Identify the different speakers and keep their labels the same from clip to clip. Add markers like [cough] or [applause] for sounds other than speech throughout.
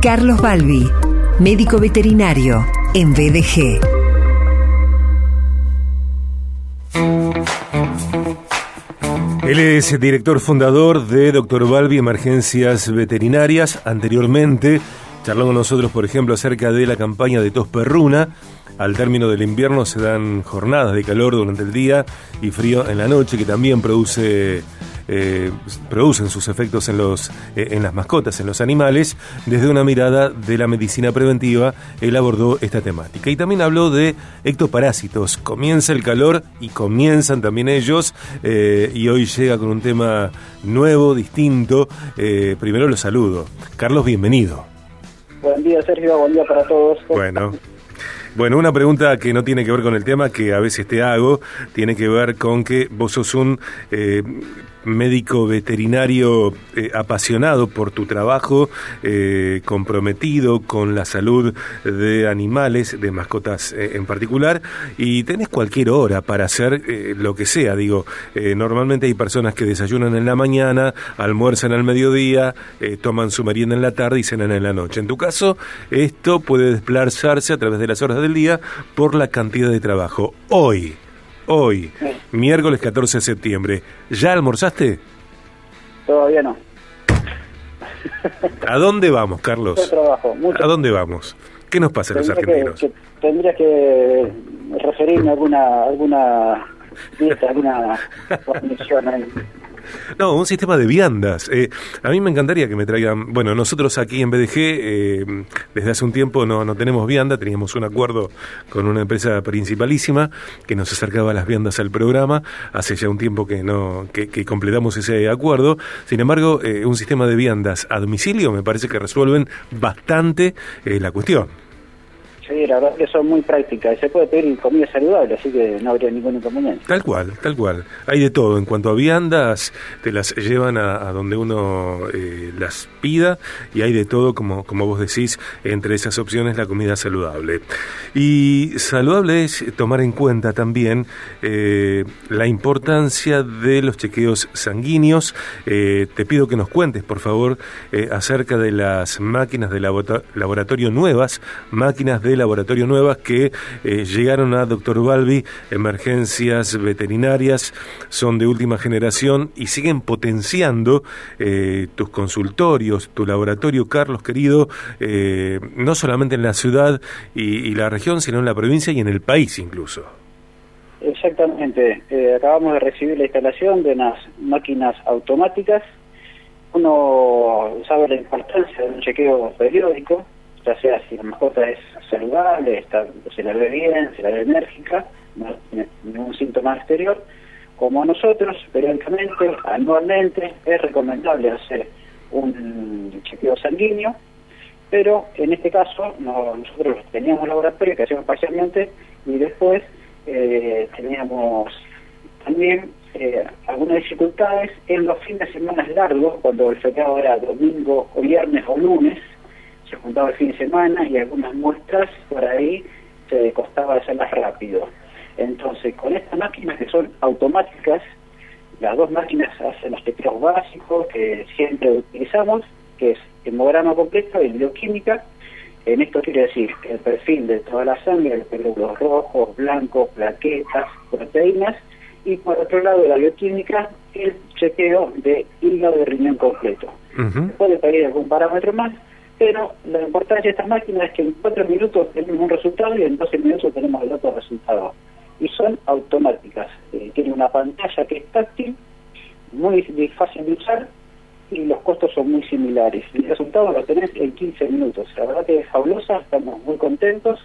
Speaker 1: Carlos Balbi, médico veterinario en BDG.
Speaker 2: Él es director fundador de Dr. Balbi Emergencias Veterinarias. Anteriormente charló con nosotros, por ejemplo, acerca de la campaña de tos perruna. Al término del invierno se dan jornadas de calor durante el día y frío en la noche, que también produce eh, producen sus efectos en, los, eh, en las mascotas, en los animales, desde una mirada de la medicina preventiva, él abordó esta temática. Y también habló de ectoparásitos. Comienza el calor y comienzan también ellos, eh, y hoy llega con un tema nuevo, distinto. primero lo saludo. Carlos, bienvenido.
Speaker 3: Buen día, Sergio. Buen día para todos.
Speaker 2: Bueno. Bueno, una pregunta que no tiene que ver con el tema, que a veces te hago, tiene que ver con que vos sos un médico veterinario eh, apasionado por tu trabajo, eh, comprometido con la salud de animales, de mascotas eh, en particular, y tenés cualquier hora para hacer lo que sea. Digo, normalmente hay personas que desayunan en la mañana, almuerzan al mediodía, toman su merienda en la tarde y cenan en la noche. En tu caso, esto puede desplazarse a través de las horas del día por la cantidad de trabajo. Hoy, hoy, miércoles 14 de septiembre. ¿Ya almorzaste?
Speaker 3: Todavía no.
Speaker 2: ¿A dónde vamos, Carlos?
Speaker 3: trabajo,
Speaker 2: ¿A dónde vamos? ¿Qué nos pasa a los argentinos?
Speaker 3: tendría que referirme a alguna, alguna dieta, alguna condición ahí.
Speaker 2: No, un sistema de viandas. Eh, a mí me encantaría que me traigan. Bueno, nosotros aquí en BDG, eh, desde hace un tiempo no, no tenemos vianda, teníamos un acuerdo con una empresa principalísima que nos acercaba las viandas al programa. Hace ya un tiempo que, no, que, completamos ese acuerdo. Sin embargo, eh, un sistema de viandas a domicilio me parece que resuelven bastante la cuestión.
Speaker 3: Sí, la verdad que son muy prácticas. Y se puede pedir comida saludable, así que no habría ningún inconveniente.
Speaker 2: Tal cual, tal cual. Hay de todo. En cuanto a viandas, te las llevan a, donde uno eh, las pida y hay de todo, como, como vos decís, entre esas opciones la comida saludable. Y saludable es tomar en cuenta también eh, la importancia de los chequeos sanguíneos. Eh, te pido que nos cuentes, por favor, acerca de las máquinas de laboratorio nuevas, máquinas de laboratorio nuevas que eh, llegaron a Dr. Balbi, emergencias veterinarias, son de última generación y siguen potenciando eh, tus consultorios, tu laboratorio, Carlos querido, eh, no solamente en la ciudad y, la región, sino en la provincia y en el país incluso.
Speaker 3: Exactamente, acabamos de recibir la instalación de unas máquinas automáticas. Uno sabe la importancia de un chequeo periódico, ya sea si la mascota es está, se la ve bien, se la ve enérgica, no tiene ningún síntoma exterior, como nosotros, periódicamente, anualmente, es recomendable hacer un chequeo sanguíneo, pero en este caso nosotros teníamos laboratorio que hacíamos parcialmente y después eh, teníamos también eh, algunas dificultades en los fines de semana largos, cuando el feriado era domingo viernes o lunes, se juntaba el fin de semana y algunas muestras por ahí se costaba hacerlas rápido. Entonces, con estas máquinas que son automáticas, las dos máquinas hacen los chequeos básicos que siempre utilizamos, que es hemograma completo y bioquímica. En esto quiere decir el perfil de toda la sangre, los rojos, blancos, plaquetas, proteínas, y por otro lado la bioquímica, el chequeo de hígado de riñón completo. Puede pedir algún parámetro más, pero la importancia de estas máquinas es que en cuatro minutos tenemos un resultado y en 12 minutos tenemos el otro resultado. Y son automáticas. Eh, tienen una pantalla que es táctil, muy fácil de usar y los costos son muy similares. El resultado lo tenés en 15 minutos. La verdad que es fabulosa, estamos muy contentos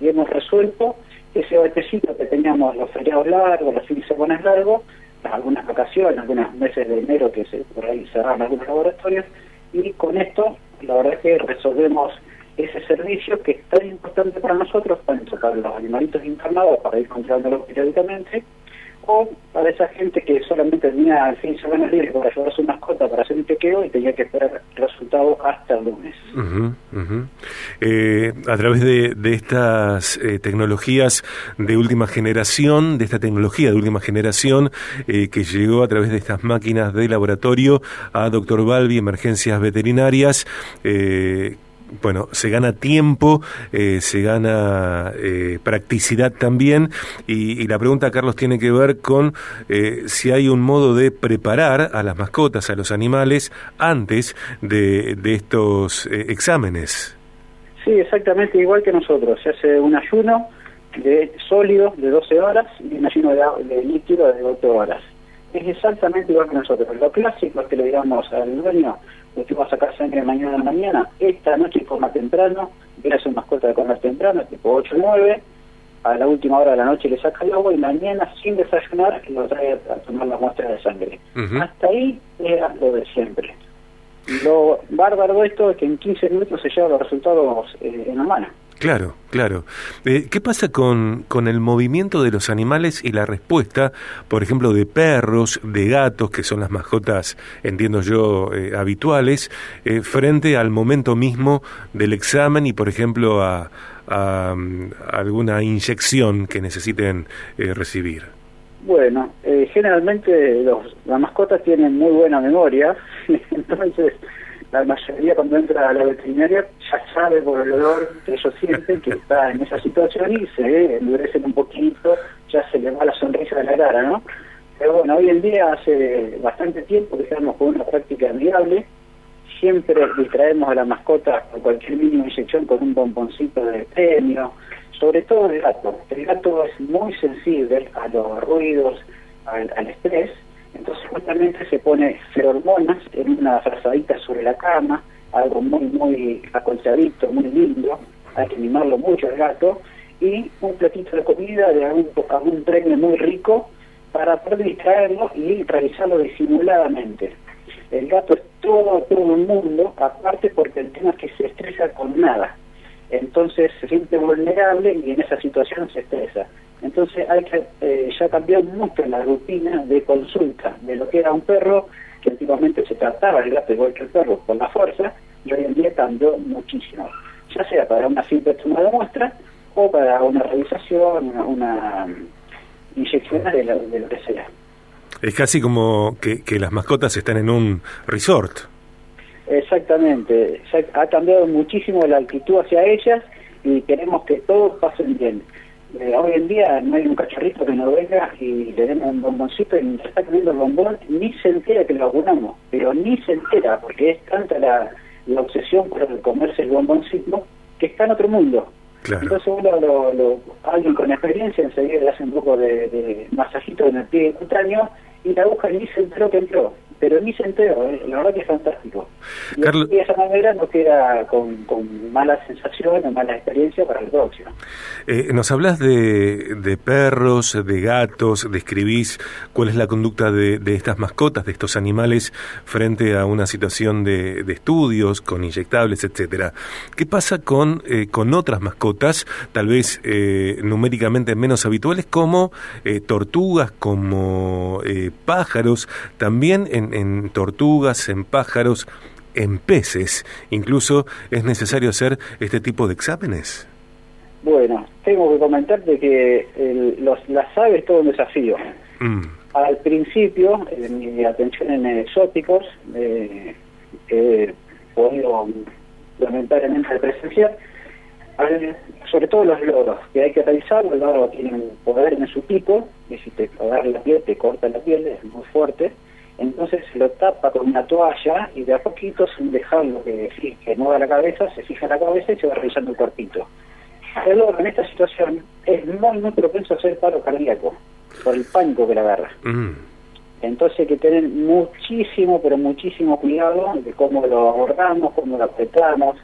Speaker 3: y hemos resuelto ese batecito que teníamos los feriados largos, los fines de semana largos, algunas vacaciones, algunos meses de enero que se, por ahí cerraron algunos laboratorios, y con esto la verdad es que resolvemos ese servicio que es tan importante para nosotros, para los animalitos internados, para ir controlándolos periódicamente, o para esa gente que solamente tenía el fin de semana libre para llevar su mascota para hacer un chequeo y tenía que esperar resultados hasta el lunes.
Speaker 2: Eh, a través de, estas eh, tecnologías de última generación, de esta tecnología de última generación eh, que llegó a través de estas máquinas de laboratorio a Doctor Balbi, emergencias veterinarias, bueno, se gana tiempo, eh, se gana eh, practicidad también, y, la pregunta, Carlos, tiene que ver con eh, si hay un modo de preparar a las mascotas, a los animales, antes de, estos exámenes.
Speaker 3: Sí, exactamente igual que nosotros. Se hace un ayuno de sólido de 12 horas y un ayuno de, líquido de 8 horas. Es exactamente igual que nosotros. Lo clásico es que le digamos al dueño, va a sacar sangre mañana a mañana, esta noche coma temprano, viene a su mascota de comer temprano, tipo 8 o 9, a la última hora de la noche le saca el agua y mañana sin desayunar lo trae a tomar la muestra de sangre. Hasta ahí era lo de siempre. Lo bárbaro de esto es que en 15 minutos se llevan los resultados eh, en la mano.
Speaker 2: Claro, claro. Eh, ¿Qué pasa con, con el movimiento de los animales y la respuesta, por ejemplo, de perros, de gatos, que son las mascotas, entiendo yo, eh, habituales, eh, frente al momento mismo del examen y, por ejemplo, a, a, mm, alguna inyección que necesiten recibir?
Speaker 3: Bueno, generalmente los, las mascotas tienen muy buena memoria, [laughs] entonces la mayoría cuando entra a la veterinaria ya sabe por el olor que ellos sienten que está en esa situación y se endurecen un poquito, ya se le va la sonrisa de la cara, ¿no? Pero bueno, hoy en día hace bastante tiempo que estamos con una práctica amigable, siempre distraemos a la mascota por cualquier mínima inyección con un bomboncito de premio, sobre todo el gato. El gato es muy sensible a los ruidos, al estrés, entonces justamente se pone ferormonas en una frazadita sobre la cama, algo muy, muy acolchadito, muy lindo, hay que mimarlo mucho el gato, y un platito de comida de algún, algún premio muy rico para poder distraerlo y realizarlo disimuladamente. El gato es todo, todo un mundo, aparte porque el tema es que se estresa con nada. Entonces se siente vulnerable y en esa situación se estresa. Entonces hay que eh, ya cambió mucho la rutina de consulta de lo que era un perro, que antiguamente se trataba el gato igual que el perro con la fuerza, y hoy en día cambió muchísimo, ya sea para una simple toma de muestra o para una revisación, una, inyección de lo, de lo que sea.
Speaker 2: Es casi como que, que las mascotas están en un resort.
Speaker 3: Exactamente, ha cambiado muchísimo la actitud hacia ellas y queremos que todos pasen bien. Eh, hoy en día no hay un cachorrito que no venga y le den un bomboncito y mientras está comiendo el bombón ni se entera que lo vacunamos, pero ni se entera porque es tanta la, la obsesión por comerse el bomboncito que está en otro mundo. Entonces uno, lo, alguien con experiencia enseguida le hace un poco de, masajito en el pie cutáneo y la aguja ni se enteró que entró pero ni se enteró, ¿eh? la verdad que es fantástico. Y de esa manera no queda con, con mala sensación o mala experiencia para el próximo.
Speaker 2: Eh, nos hablas de, de, perros, de gatos, describís cuál es la conducta de, de, estas mascotas, de estos animales, frente a una situación de, de estudios, con inyectables, etcétera. ¿Qué pasa con, eh, con otras mascotas, tal vez eh, numéricamente menos habituales, como eh, tortugas, como pájaros, también en en, tortugas, en pájaros, en peces. Incluso es necesario hacer este tipo de exámenes.
Speaker 3: Bueno, tengo que comentarte que los, las aves es todo un desafío. Mm. Al principio, en mi atención en exóticos, eh, he podido lamentablemente presenciar, sobre todo los loros, que hay que revisarlo, el loro tiene un poder en su pico, y si te agarra la piel, te corta la piel, es muy fuerte, entonces se lo tapa con una toalla y de a poquito, sin dejarlo que, que mueva la cabeza, se fija la cabeza y se va revisando el cuerpito. Pero en esta situación es muy, muy propenso a hacer paro cardíaco por el pánico que le agarra. Mm. Entonces hay que tener muchísimo, pero muchísimo cuidado de cómo lo abordamos, cómo lo apretamos.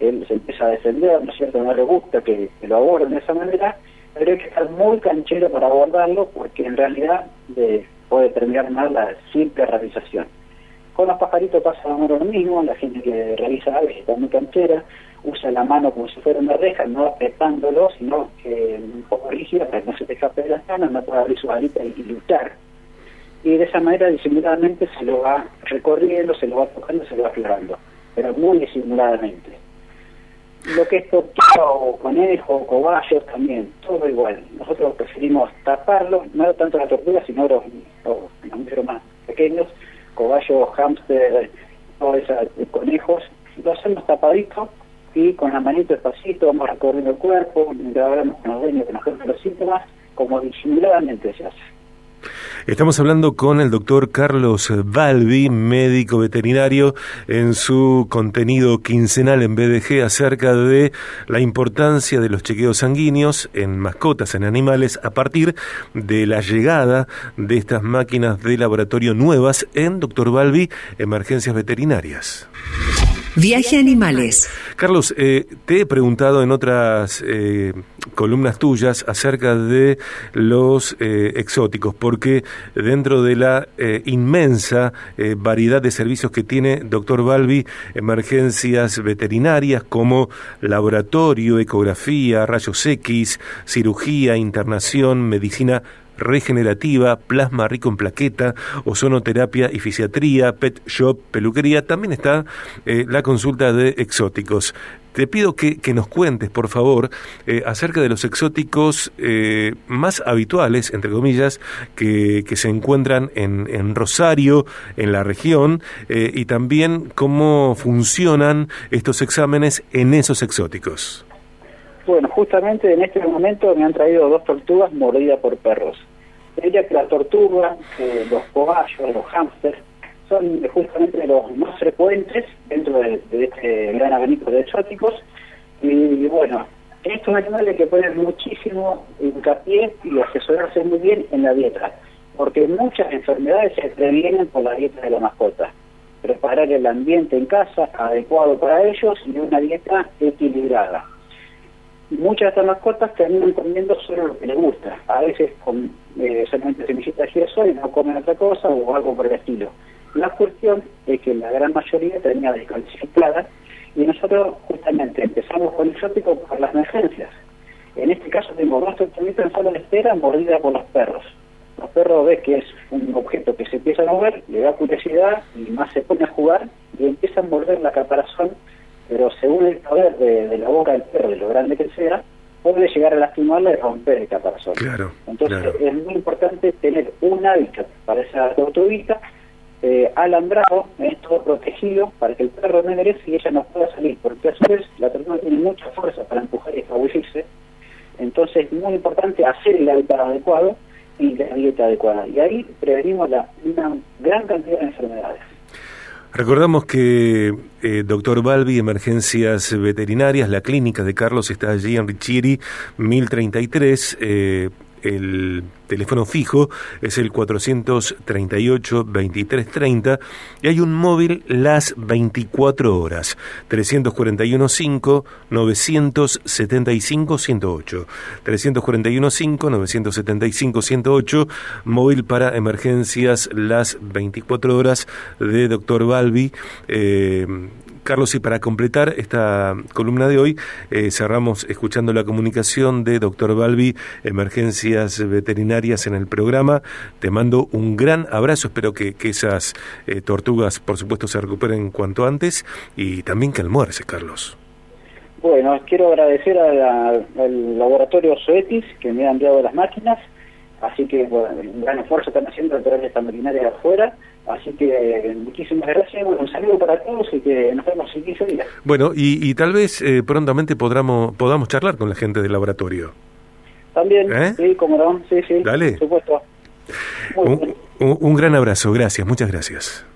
Speaker 3: Él se empieza a defender, ¿no es cierto? No le gusta que, que lo aborden de esa manera, pero hay que estar muy canchero para abordarlo porque en realidad de, puede terminar mal la simple realización. Con los pajaritos pasa lo mismo, la gente que realiza aves está muy canchera, usa la mano como si fuera una reja, no apretándolo, sino que un poco rígida para que no se te escape de las manos, no pueda abrir su alita y, luchar. Y de esa manera disimuladamente se lo va recorriendo, se lo va tocando, se lo va aflorando, pero muy disimuladamente. Lo que es tortuga o conejo o cobayos también, todo igual. Nosotros preferimos taparlo, no tanto la tortuga, sino los, los más pequeños, cobayos, hámster, todos esos conejos. Lo hacemos tapadito y con la manito despacito vamos recorriendo el cuerpo, mientras hablamos con los dueños que nos los síntomas, como disimuladamente se hace.
Speaker 2: Estamos hablando con el doctor Carlos Balbi, médico veterinario, en su contenido quincenal en BDG acerca de la importancia de los chequeos sanguíneos en mascotas, en animales, a partir de la llegada de estas máquinas de laboratorio nuevas en Doctor Balbi, Emergencias Veterinarias.
Speaker 1: Viaje a animales.
Speaker 2: Carlos, eh, te he preguntado en otras eh, columnas tuyas acerca de los eh, exóticos, porque dentro de la inmensa variedad de servicios que tiene Doctor Balbi, emergencias veterinarias como laboratorio, ecografía, rayos X, cirugía, internación, medicina regenerativa, plasma rico en plaqueta, ozonoterapia y fisiatría, pet shop, peluquería. También está eh, la consulta de exóticos. Te pido que, nos cuentes, por favor, eh, acerca de los exóticos eh, más habituales, entre comillas, que, que se encuentran en, en, Rosario, en la región, y también cómo funcionan estos exámenes en esos exóticos.
Speaker 3: Bueno, justamente en este momento me han traído dos tortugas mordidas por perros. Diría que la tortuga, los cobayos, los hámsters, son justamente los más frecuentes dentro de, este gran abanico de exóticos. Y bueno, estos animales que ponen muchísimo hincapié y asesorarse muy bien en la dieta, porque muchas enfermedades se previenen por la dieta de la mascota. Preparar el ambiente en casa adecuado para ellos y una dieta equilibrada muchas de estas mascotas terminan comiendo solo lo que les gusta. A veces con eh, solamente semillitas de girasol y no comen otra cosa o algo por el estilo. La cuestión es que la gran mayoría termina descalcificada y nosotros justamente empezamos con exótico por las emergencias. En este caso tengo dos tortuguitas en sala de espera mordida por los perros. Los perros ven que es un objeto que se empieza a mover, le da curiosidad y más se pone a jugar y empieza a morder la caparazón pero según el poder de, la boca del sea, puede llegar a lastimarla y romper el caparazón.
Speaker 2: Claro,
Speaker 3: Entonces es muy importante tener un hábitat para esa tortuguita eh, alambrado, es todo protegido para que el perro no merece y ella no pueda salir, porque a su vez la tortuga tiene mucha fuerza para empujar y escabullirse. Entonces es muy importante hacer el hábitat adecuado y la dieta adecuada. Y ahí prevenimos la, una gran cantidad de enfermedades.
Speaker 2: Recordamos que eh, Doctor Balbi, Emergencias Veterinarias, la clínica de Carlos está allí en Richiri, 1033. Eh, el teléfono fijo es el 438-2330 y hay un móvil las 24 horas, 341-5-975-108. 341-5-975-108, móvil para emergencias las 24 horas de Doctor Balbi. Eh, Carlos, y para completar esta columna de hoy, eh, cerramos escuchando la comunicación de doctor Balbi, Emergencias Veterinarias en el programa. Te mando un gran abrazo, espero que, esas eh, tortugas, por supuesto, se recuperen cuanto antes y también que almuerce, Carlos.
Speaker 3: Bueno, quiero agradecer al laboratorio Soetis que me ha enviado las máquinas, así que un gran esfuerzo están haciendo de traer esta maquinaria de afuera Así que eh, muchísimas gracias, bueno, un saludo para todos y que nos vemos en 15 días.
Speaker 2: Bueno, y, tal vez eh, prontamente podamos, podamos charlar con la gente del laboratorio.
Speaker 3: También, ¿Eh? sí, como no, sí, sí.
Speaker 2: Dale.
Speaker 3: Por supuesto.
Speaker 2: un gran abrazo, gracias, muchas gracias.